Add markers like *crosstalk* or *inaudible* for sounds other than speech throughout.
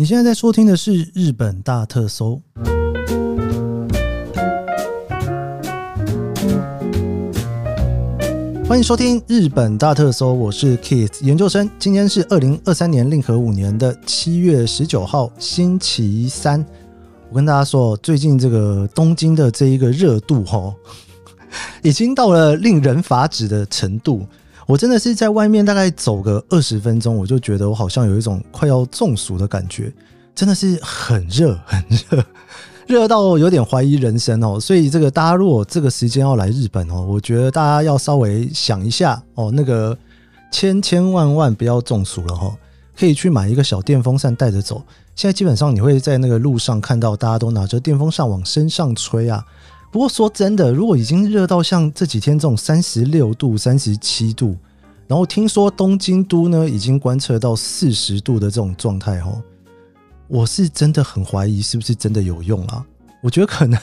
你现在在收听的是日本大特搜，欢迎收听日本大特搜，我是 Keith 研究生。今天是二零二三年令和五年的七月十九号，星期三。我跟大家说，最近这个东京的这一个热度，哈，已经到了令人发指的程度。我真的是在外面大概走个二十分钟，我就觉得我好像有一种快要中暑的感觉，真的是很热很热，热到有点怀疑人生哦。所以这个大家如果这个时间要来日本哦，我觉得大家要稍微想一下哦，那个千千万万不要中暑了哈，可以去买一个小电风扇带着走。现在基本上你会在那个路上看到大家都拿着电风扇往身上吹啊。不过说真的，如果已经热到像这几天这种三十六度、三十七度，然后听说东京都呢已经观测到四十度的这种状态哦，我是真的很怀疑是不是真的有用啊？我觉得可能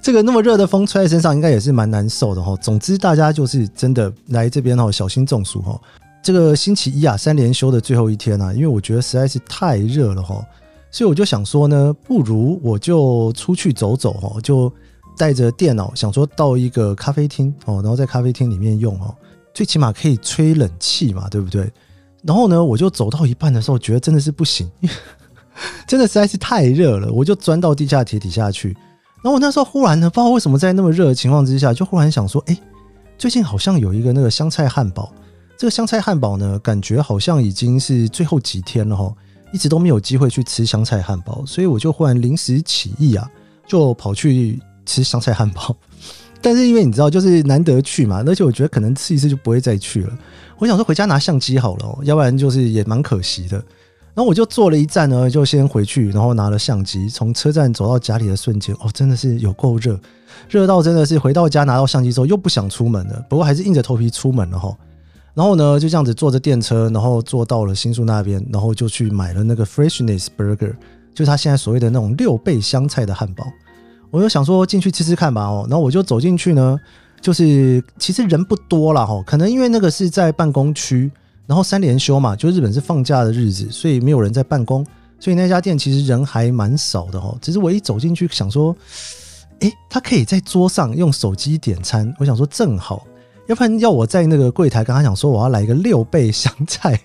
这个那么热的风吹在身上，应该也是蛮难受的哈。总之，大家就是真的来这边哦，小心中暑哈。这个星期一啊，三连休的最后一天啊，因为我觉得实在是太热了哈，所以我就想说呢，不如我就出去走走哈，就。带着电脑，想说到一个咖啡厅哦，然后在咖啡厅里面用哦，最起码可以吹冷气嘛，对不对？然后呢，我就走到一半的时候，觉得真的是不行，*laughs* 真的实在是太热了，我就钻到地下铁底下去。然后我那时候忽然呢，不知道为什么在那么热的情况之下，就忽然想说，哎，最近好像有一个那个香菜汉堡，这个香菜汉堡呢，感觉好像已经是最后几天了哈，一直都没有机会去吃香菜汉堡，所以我就忽然临时起意啊，就跑去。吃香菜汉堡，但是因为你知道，就是难得去嘛，而且我觉得可能吃一次就不会再去了。我想说回家拿相机好了喔，要不然就是也蛮可惜的。然后我就坐了一站呢，就先回去，然后拿了相机，从车站走到家里的瞬间，哦，真的是有够热，热到真的是回到家拿到相机之后又不想出门了，不过还是硬着头皮出门了哈。然后呢，就这样子坐着电车，然后坐到了新宿那边，然后就去买了那个 Freshness Burger，就是他现在所谓的那种六倍香菜的汉堡。我就想说进去吃吃看吧哦，然后我就走进去呢，就是其实人不多了哈，可能因为那个是在办公区，然后三连休嘛，就日本是放假的日子，所以没有人在办公，所以那家店其实人还蛮少的哈。只是我一走进去想说，诶，他可以在桌上用手机点餐，我想说正好，要不然要我在那个柜台跟他讲说我要来一个六倍香菜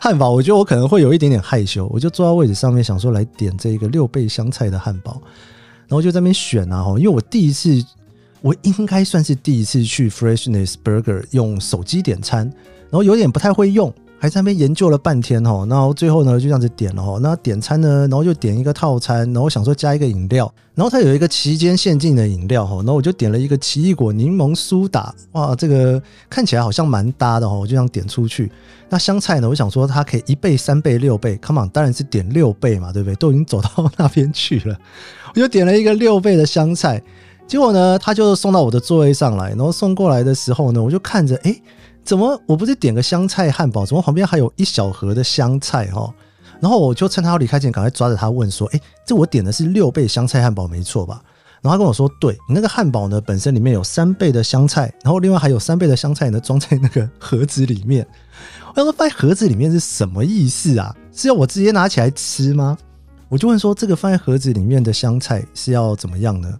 汉堡，我觉得我可能会有一点点害羞，我就坐在位置上面想说来点这个六倍香菜的汉堡。然后就在那边选啊，因为我第一次，我应该算是第一次去 Freshness Burger 用手机点餐，然后有点不太会用，还在那边研究了半天哈，然后最后呢就这样子点了哈，那点餐呢，然后就点一个套餐，然后想说加一个饮料，然后它有一个期间限定的饮料哈，然后我就点了一个奇异果柠檬苏打，哇，这个看起来好像蛮搭的哈，我就想点出去。那香菜呢，我想说它可以一倍、三倍、六倍，Come on，当然是点六倍嘛，对不对？都已经走到那边去了。*laughs* 我就点了一个六倍的香菜，结果呢，他就送到我的座位上来，然后送过来的时候呢，我就看着，哎，怎么我不是点个香菜汉堡，怎么旁边还有一小盒的香菜哈？然后我就趁他要离开前，赶快抓着他问说，哎，这我点的是六倍香菜汉堡没错吧？然后他跟我说，对，你那个汉堡呢，本身里面有三倍的香菜，然后另外还有三倍的香菜呢，装在那个盒子里面。我说放在盒子里面是什么意思啊？是要我直接拿起来吃吗？我就问说，这个放在盒子里面的香菜是要怎么样呢？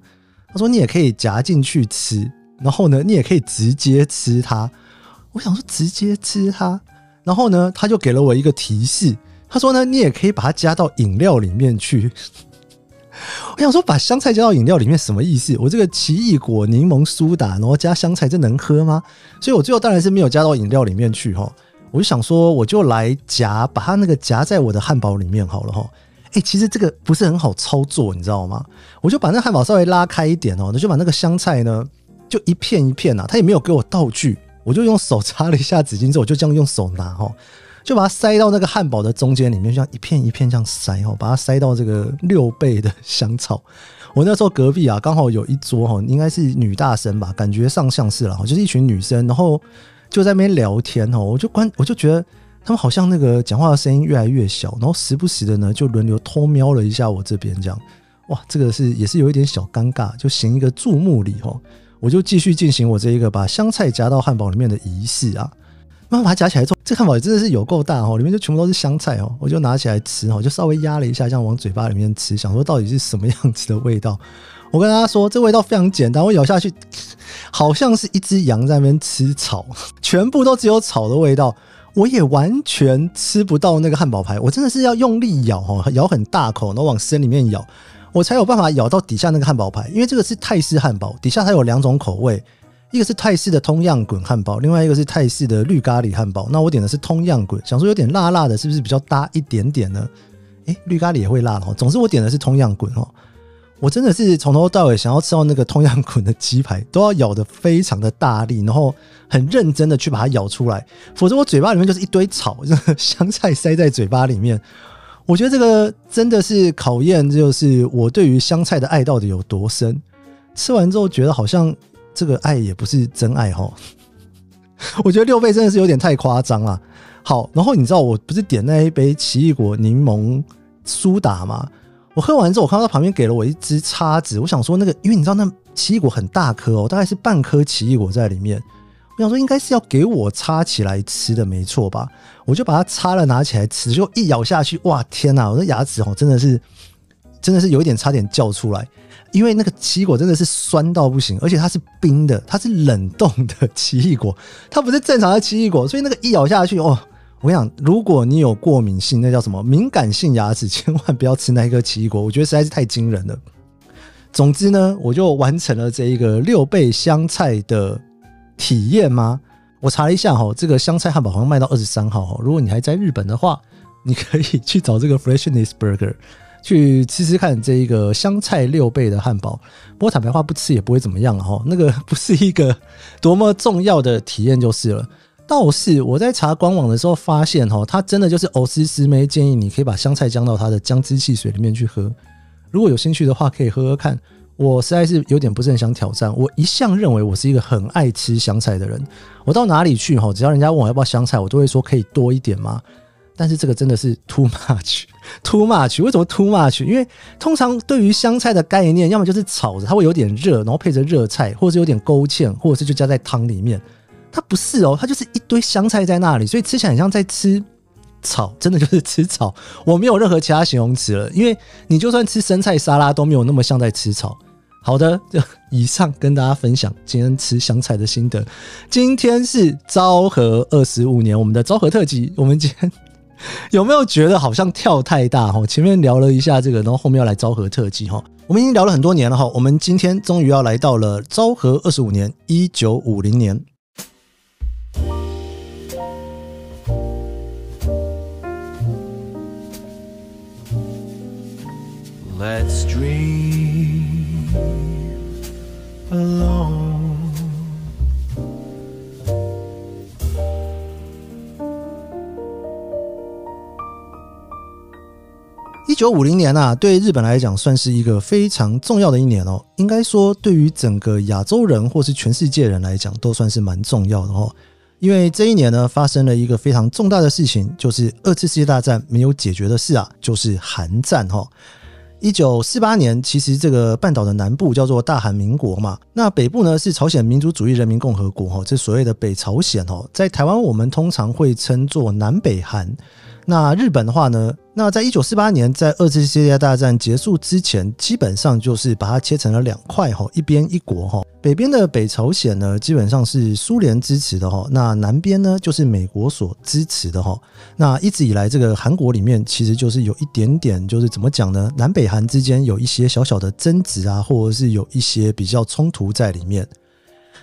他说你也可以夹进去吃，然后呢，你也可以直接吃它。我想说直接吃它，然后呢，他就给了我一个提示，他说呢，你也可以把它加到饮料里面去。*laughs* 我想说把香菜加到饮料里面什么意思？我这个奇异果柠檬苏打，然后加香菜，这能喝吗？所以我最后当然是没有加到饮料里面去哈。我就想说，我就来夹，把它那个夹在我的汉堡里面好了哈。哎、其实这个不是很好操作，你知道吗？我就把那汉堡稍微拉开一点哦，那就把那个香菜呢，就一片一片呐、啊，他也没有给我道具，我就用手擦了一下纸巾之后，我就这样用手拿哈，就把它塞到那个汉堡的中间里面，就像一片一片这样塞哈，把它塞到这个六倍的香草。我那时候隔壁啊，刚好有一桌哈，应该是女大生吧，感觉上像是了哈，就是一群女生，然后就在那边聊天哦，我就关，我就觉得。他们好像那个讲话的声音越来越小，然后时不时的呢就轮流偷瞄了一下我这边，这样，哇，这个是也是有一点小尴尬，就行一个注目礼哦。我就继续进行我这一个把香菜夹到汉堡里面的仪式啊。慢慢把它夹起来之后，这汉堡也真的是有够大哦，里面就全部都是香菜哦。我就拿起来吃哦，就稍微压了一下，这样往嘴巴里面吃，想说到底是什么样子的味道。我跟大家说，这味道非常简单，我咬下去，好像是一只羊在那边吃草，全部都只有草的味道。我也完全吃不到那个汉堡排，我真的是要用力咬哦，咬很大口，然后往身里面咬，我才有办法咬到底下那个汉堡排。因为这个是泰式汉堡，底下它有两种口味。一个是泰式的通样滚汉堡，另外一个是泰式的绿咖喱汉堡。那我点的是通样滚，想说有点辣辣的，是不是比较搭一点点呢？诶，绿咖喱也会辣哦。总之我点的是通样滚哦。我真的是从头到尾想要吃到那个通样滚的鸡排，都要咬得非常的大力，然后很认真的去把它咬出来，否则我嘴巴里面就是一堆草，*laughs* 香菜塞在嘴巴里面。我觉得这个真的是考验，就是我对于香菜的爱到底有多深。吃完之后觉得好像。这个爱也不是真爱哈，*laughs* 我觉得六倍真的是有点太夸张了。好，然后你知道我不是点那一杯奇异果柠檬苏打吗？我喝完之后，我看到他旁边给了我一支叉子，我想说那个，因为你知道那奇异果很大颗哦，大概是半颗奇异果在里面，我想说应该是要给我插起来吃的，没错吧？我就把它插了，拿起来吃，就一咬下去，哇天哪！我的牙齿哦，真的是，真的是有一点差点叫出来。因为那个奇异果真的是酸到不行，而且它是冰的，它是冷冻的奇异果，它不是正常的奇异果，所以那个一咬下去哦，我跟你讲，如果你有过敏性，那叫什么敏感性牙齿，千万不要吃那一个奇异果，我觉得实在是太惊人了。总之呢，我就完成了这一个六倍香菜的体验吗？我查了一下哈，这个香菜汉堡好像卖到二十三号哈，如果你还在日本的话，你可以去找这个 Freshness Burger。去吃吃看这一个香菜六倍的汉堡，不过坦白话不吃也不会怎么样哈，那个不是一个多么重要的体验就是了。倒是我在查官网的时候发现哈，它真的就是欧思思妹建议你可以把香菜加到它的姜汁汽水里面去喝，如果有兴趣的话可以喝喝看。我实在是有点不是很想挑战，我一向认为我是一个很爱吃香菜的人，我到哪里去哈，只要人家问我要不要香菜，我都会说可以多一点吗？但是这个真的是 too much，too much。为什么 too much？因为通常对于香菜的概念，要么就是炒着，它会有点热，然后配着热菜，或者是有点勾芡，或者是就加在汤里面。它不是哦，它就是一堆香菜在那里，所以吃起来很像在吃草，真的就是吃草。我没有任何其他形容词了，因为你就算吃生菜沙拉都没有那么像在吃草。好的，就 *laughs* 以上跟大家分享今天吃香菜的心得。今天是昭和二十五年，我们的昭和特辑，我们今天。有没有觉得好像跳太大哈？前面聊了一下这个，然后后面要来昭和特辑哈。我们已经聊了很多年了哈，我们今天终于要来到了昭和二十五年，一九五零年。Let's dream 一九五零年啊，对日本来讲算是一个非常重要的一年哦。应该说，对于整个亚洲人或是全世界人来讲，都算是蛮重要的哦。因为这一年呢，发生了一个非常重大的事情，就是二次世界大战没有解决的事啊，就是韩战哈。一九四八年，其实这个半岛的南部叫做大韩民国嘛，那北部呢是朝鲜民主主义人民共和国哈，这所谓的北朝鲜哦，在台湾我们通常会称作南北韩。那日本的话呢？那在一九四八年，在二次世界大战结束之前，基本上就是把它切成了两块哈，一边一国哈。北边的北朝鲜呢，基本上是苏联支持的哈。那南边呢，就是美国所支持的哈。那一直以来，这个韩国里面其实就是有一点点，就是怎么讲呢？南北韩之间有一些小小的争执啊，或者是有一些比较冲突在里面。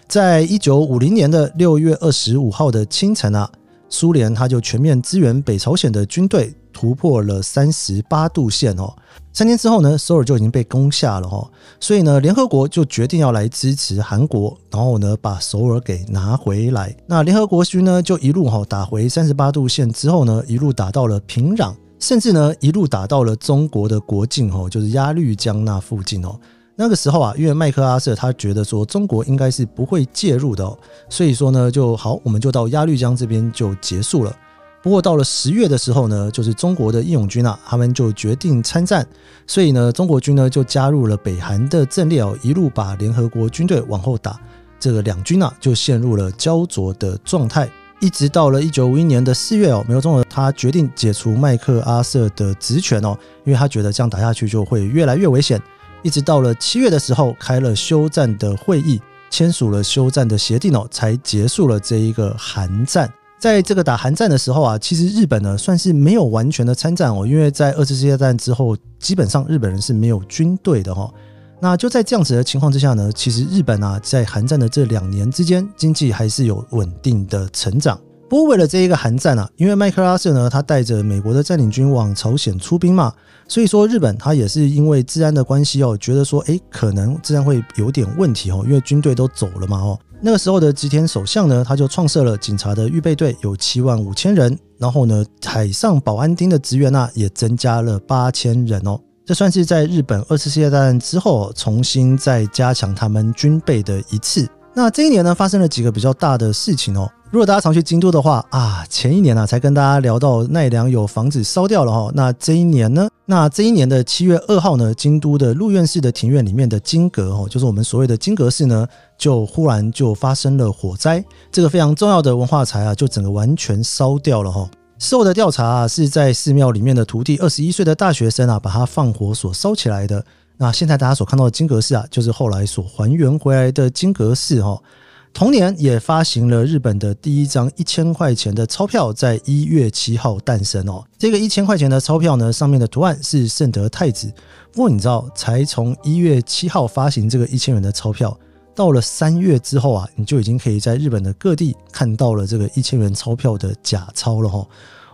在一九五零年的六月二十五号的清晨啊。苏联他就全面支援北朝鲜的军队，突破了三十八度线哦。三天之后呢，首尔就已经被攻下了哦。所以呢，联合国就决定要来支持韩国，然后呢，把首尔给拿回来。那联合国军呢，就一路哈打回三十八度线之后呢，一路打到了平壤，甚至呢，一路打到了中国的国境哦，就是鸭绿江那附近哦。那个时候啊，因为麦克阿瑟他觉得说中国应该是不会介入的哦，所以说呢，就好，我们就到鸭绿江这边就结束了。不过到了十月的时候呢，就是中国的义勇军啊，他们就决定参战，所以呢，中国军呢就加入了北韩的阵列哦，一路把联合国军队往后打，这个两军啊就陷入了胶着的状态。一直到了一九五一年的四月哦，美国总统他决定解除麦克阿瑟的职权哦，因为他觉得这样打下去就会越来越危险。一直到了七月的时候，开了休战的会议，签署了休战的协定哦，才结束了这一个韩战。在这个打韩战的时候啊，其实日本呢算是没有完全的参战哦，因为在二次世界大战之后，基本上日本人是没有军队的哈。那就在这样子的情况之下呢，其实日本啊，在韩战的这两年之间，经济还是有稳定的成长。不过为了这一个韩战啊，因为麦克阿瑟呢，他带着美国的占领军往朝鲜出兵嘛，所以说日本他也是因为治安的关系哦，觉得说，诶，可能治安会有点问题哦，因为军队都走了嘛哦。那个时候的吉田首相呢，他就创设了警察的预备队，有七万五千人，然后呢，海上保安厅的职员啊，也增加了八千人哦。这算是在日本二次世界大战之后重新再加强他们军备的一次。那这一年呢，发生了几个比较大的事情哦。如果大家常去京都的话啊，前一年啊才跟大家聊到奈良有房子烧掉了哈。那这一年呢，那这一年的七月二号呢，京都的鹿苑市的庭院里面的金阁哦，就是我们所谓的金阁寺呢，就忽然就发生了火灾。这个非常重要的文化财啊，就整个完全烧掉了哈。事后的调查啊，是在寺庙里面的徒弟二十一岁的大学生啊，把它放火所烧起来的。那现在大家所看到的金阁寺啊，就是后来所还原回来的金阁寺哈。同年也发行了日本的第一张一千块钱的钞票，在一月七号诞生哦。这个一千块钱的钞票呢，上面的图案是圣德太子。不过你知道，才从一月七号发行这个一千元的钞票。到了三月之后啊，你就已经可以在日本的各地看到了这个一千元钞票的假钞了哈！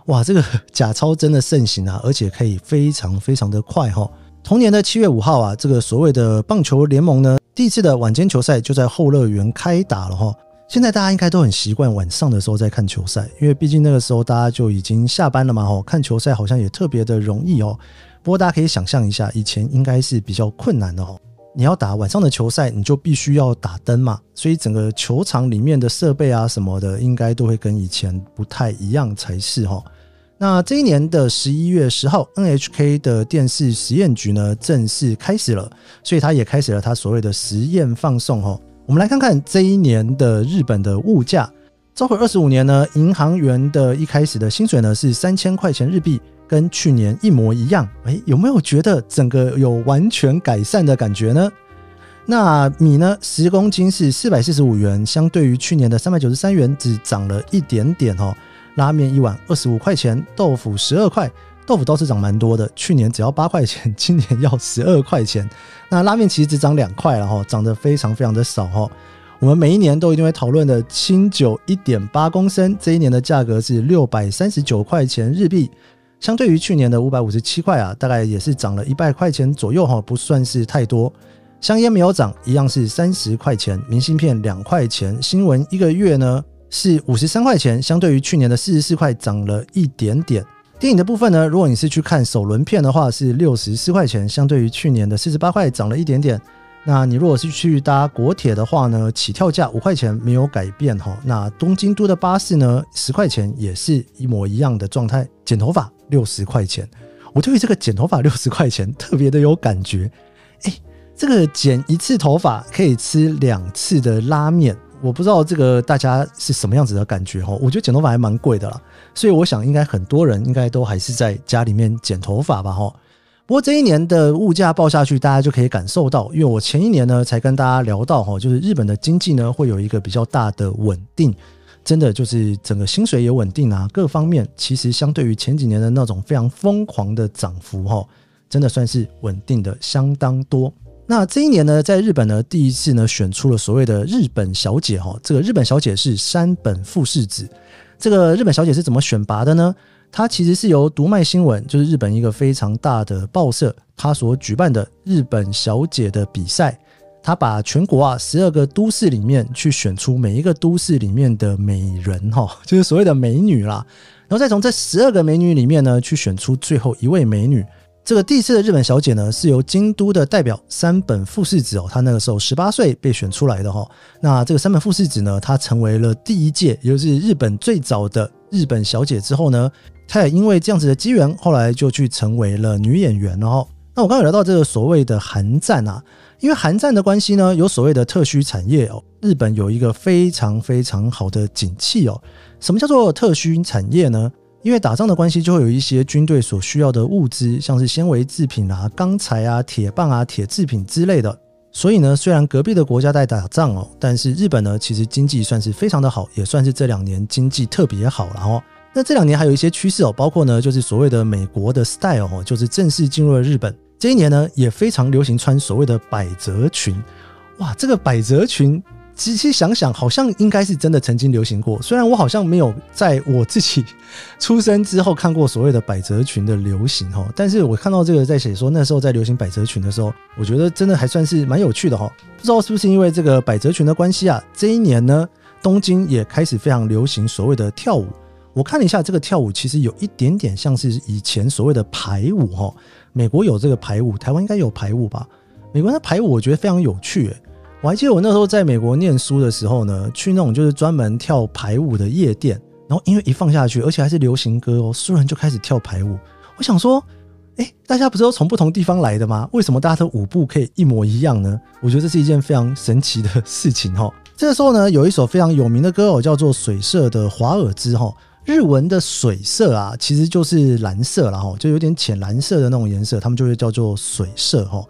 哇，这个假钞真的盛行啊，而且可以非常非常的快哈。同年的七月五号啊，这个所谓的棒球联盟呢，第一次的晚间球赛就在后乐园开打了哈。现在大家应该都很习惯晚上的时候在看球赛，因为毕竟那个时候大家就已经下班了嘛哈，看球赛好像也特别的容易哦。不过大家可以想象一下，以前应该是比较困难的哈。你要打晚上的球赛，你就必须要打灯嘛，所以整个球场里面的设备啊什么的，应该都会跟以前不太一样才是哈。那这一年的十一月十号，NHK 的电视实验局呢正式开始了，所以它也开始了它所谓的实验放送哈。我们来看看这一年的日本的物价。昭和二十五年呢，银行员的一开始的薪水呢是三千块钱日币。跟去年一模一样，哎，有没有觉得整个有完全改善的感觉呢？那米呢？十公斤是四百四十五元，相对于去年的三百九十三元，只涨了一点点哦。拉面一碗二十五块钱，豆腐十二块，豆腐倒是涨蛮多的，去年只要八块钱，今年要十二块钱。那拉面其实只涨两块了哈，涨得非常非常的少哈。我们每一年都一定会讨论的清酒一点八公升，这一年的价格是六百三十九块钱日币。相对于去年的五百五十七块啊，大概也是涨了一百块钱左右哈，不算是太多。香烟没有涨，一样是三十块钱。明信片两块钱。新闻一个月呢是五十三块钱，相对于去年的四十四块涨了一点点。电影的部分呢，如果你是去看首轮片的话，是六十四块钱，相对于去年的四十八块涨了一点点。那你如果是去搭国铁的话呢，起跳价五块钱没有改变哈。那东京都的巴士呢，十块钱也是一模一样的状态。剪头发。六十块钱，我对于这个剪头发六十块钱特别的有感觉。哎，这个剪一次头发可以吃两次的拉面，我不知道这个大家是什么样子的感觉哈。我觉得剪头发还蛮贵的啦，所以我想应该很多人应该都还是在家里面剪头发吧哈。不过这一年的物价报下去，大家就可以感受到，因为我前一年呢才跟大家聊到哈，就是日本的经济呢会有一个比较大的稳定。真的就是整个薪水也稳定啊，各方面其实相对于前几年的那种非常疯狂的涨幅哈，真的算是稳定的相当多。那这一年呢，在日本呢，第一次呢选出了所谓的日本小姐哈，这个日本小姐是山本富士子。这个日本小姐是怎么选拔的呢？她其实是由读卖新闻，就是日本一个非常大的报社，它所举办的日本小姐的比赛。她把全国啊十二个都市里面去选出每一个都市里面的美人哈，*laughs* 就是所谓的美女啦，然后再从这十二个美女里面呢去选出最后一位美女。这个第一次的日本小姐呢是由京都的代表山本富士子哦，她那个时候十八岁被选出来的哈。那这个山本富士子呢，她成为了第一届，也就是日本最早的日本小姐之后呢，她也因为这样子的机缘，后来就去成为了女演员哦。那我刚刚有聊到这个所谓的韩战啊，因为韩战的关系呢，有所谓的特需产业哦，日本有一个非常非常好的景气哦。什么叫做特需产业呢？因为打仗的关系，就会有一些军队所需要的物资，像是纤维制品啊、钢材啊、铁棒啊、铁制品之类的。所以呢，虽然隔壁的国家在打仗哦，但是日本呢，其实经济算是非常的好，也算是这两年经济特别好了哦。那这两年还有一些趋势哦，包括呢，就是所谓的美国的 style 哦，就是正式进入了日本。这一年呢，也非常流行穿所谓的百褶裙。哇，这个百褶裙。仔细想想，好像应该是真的曾经流行过。虽然我好像没有在我自己出生之后看过所谓的百褶裙的流行哈，但是我看到这个在写说那时候在流行百褶裙的时候，我觉得真的还算是蛮有趣的哈。不知道是不是因为这个百褶裙的关系啊？这一年呢，东京也开始非常流行所谓的跳舞。我看了一下这个跳舞，其实有一点点像是以前所谓的排舞哈。美国有这个排舞，台湾应该有排舞吧？美国的排舞我觉得非常有趣欸。我还记得我那时候在美国念书的时候呢，去那种就是专门跳排舞的夜店，然后音乐一放下去，而且还是流行歌哦，所有人就开始跳排舞。我想说，哎，大家不是都从不同地方来的吗？*laughs* 为什么大家的舞步可以一模一样呢？我觉得这是一件非常神奇的事情哈。这个时候呢，有一首非常有名的歌哦，叫做《水色的华尔兹》哈。日文的水色啊，其实就是蓝色啦哈，就有点浅蓝色的那种颜色，他们就会叫做水色哈。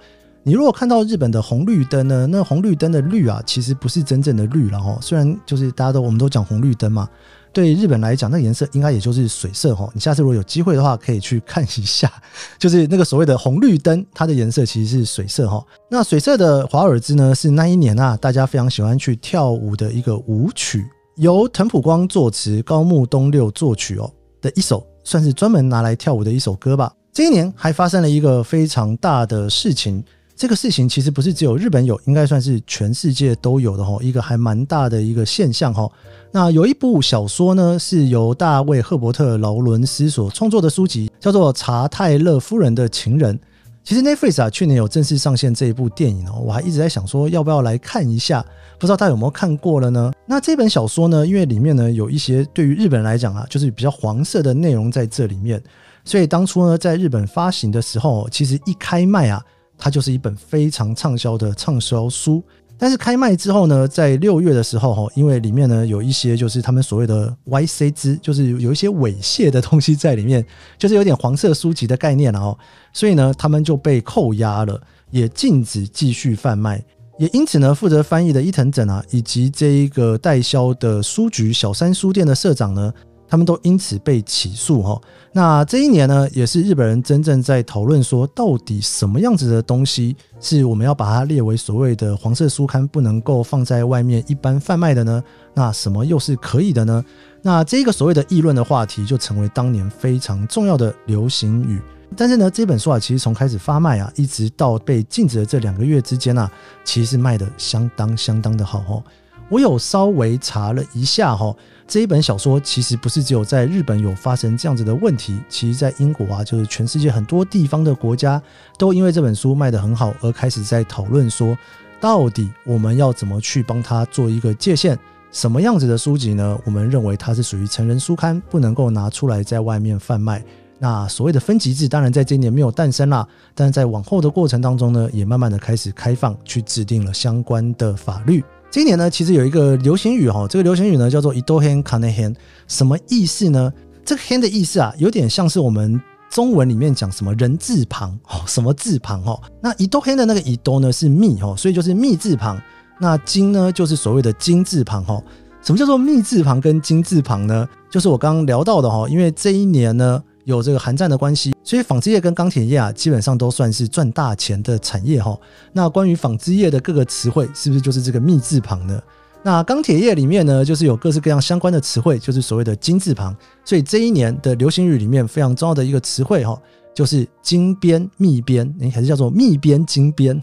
你如果看到日本的红绿灯呢，那红绿灯的绿啊，其实不是真正的绿了哈。虽然就是大家都我们都讲红绿灯嘛，对日本来讲，那颜色应该也就是水色哈。你下次如果有机会的话，可以去看一下，*laughs* 就是那个所谓的红绿灯，它的颜色其实是水色哈。那水色的华尔兹呢，是那一年啊，大家非常喜欢去跳舞的一个舞曲，由藤浦光作词，高木东六作曲哦的一首，算是专门拿来跳舞的一首歌吧。这一年还发生了一个非常大的事情。这个事情其实不是只有日本有，应该算是全世界都有的哈，一个还蛮大的一个现象哈。那有一部小说呢，是由大卫·赫伯特·劳伦斯所创作的书籍，叫做《查泰勒夫人的情人》。其实 Netflix 啊，去年有正式上线这一部电影哦，我还一直在想说要不要来看一下，不知道大家有没有看过了呢？那这本小说呢，因为里面呢有一些对于日本人来讲啊，就是比较黄色的内容在这里面，所以当初呢在日本发行的时候，其实一开卖啊。它就是一本非常畅销的畅销书，但是开卖之后呢，在六月的时候哈，因为里面呢有一些就是他们所谓的 YC 之，就是有一些猥亵的东西在里面，就是有点黄色书籍的概念了哦，所以呢他们就被扣押了，也禁止继续贩卖，也因此呢负责翻译的伊藤整啊，以及这一个代销的书局小三书店的社长呢。他们都因此被起诉哈。那这一年呢，也是日本人真正在讨论说，到底什么样子的东西是我们要把它列为所谓的黄色书刊，不能够放在外面一般贩卖的呢？那什么又是可以的呢？那这个所谓的议论的话题，就成为当年非常重要的流行语。但是呢，这本书啊，其实从开始发卖啊，一直到被禁止的这两个月之间啊，其实卖得相当相当的好哦。我有稍微查了一下哈。这一本小说其实不是只有在日本有发生这样子的问题，其实在英国啊，就是全世界很多地方的国家都因为这本书卖得很好而开始在讨论说，到底我们要怎么去帮他做一个界限？什么样子的书籍呢？我们认为它是属于成人书刊，不能够拿出来在外面贩卖。那所谓的分级制，当然在这一年没有诞生啦，但是在往后的过程当中呢，也慢慢的开始开放，去制定了相关的法律。今年呢，其实有一个流行语哈，这个流行语呢叫做“伊多 hen k a n hen”，什么意思呢？这个 “hen” 的意思啊，有点像是我们中文里面讲什么人字旁哦，什么字旁哦。那伊多 hen 的那个伊多呢是密哦，所以就是密字旁。那金呢就是所谓的金字旁哈。什么叫做密字旁跟金字旁呢？就是我刚刚聊到的哈，因为这一年呢。有这个韩战的关系，所以纺织业跟钢铁业啊，基本上都算是赚大钱的产业哈。那关于纺织业的各个词汇，是不是就是这个“密”字旁呢？那钢铁业里面呢，就是有各式各样相关的词汇，就是所谓的“金”字旁。所以这一年的流行语里面非常重要的一个词汇哈，就是“金边”“密边”，哎，还是叫做“密边金边”，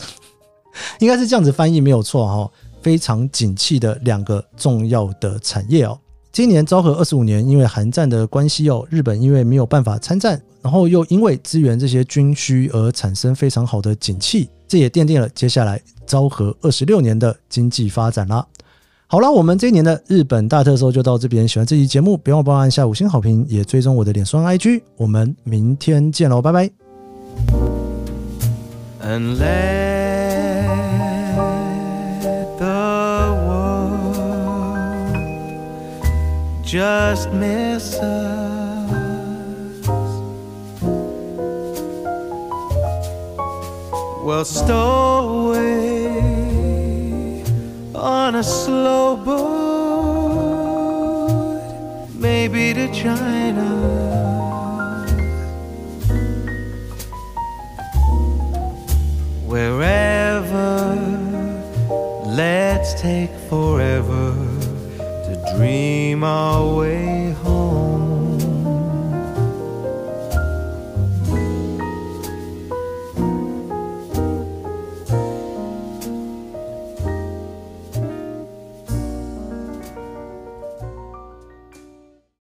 *laughs* 应该是这样子翻译没有错哈。非常景气的两个重要的产业哦。今年昭和二十五年，因为韩战的关系哦，日本因为没有办法参战，然后又因为支援这些军需而产生非常好的景气，这也奠定了接下来昭和二十六年的经济发展啦。好了，我们这一年的日本大特搜就到这边。喜欢这期节目，别忘帮我按下五星好评，也追踪我的脸书 IG。我们明天见喽，拜拜。Just miss us. Well, stow away on a slow boat, maybe to China. my way.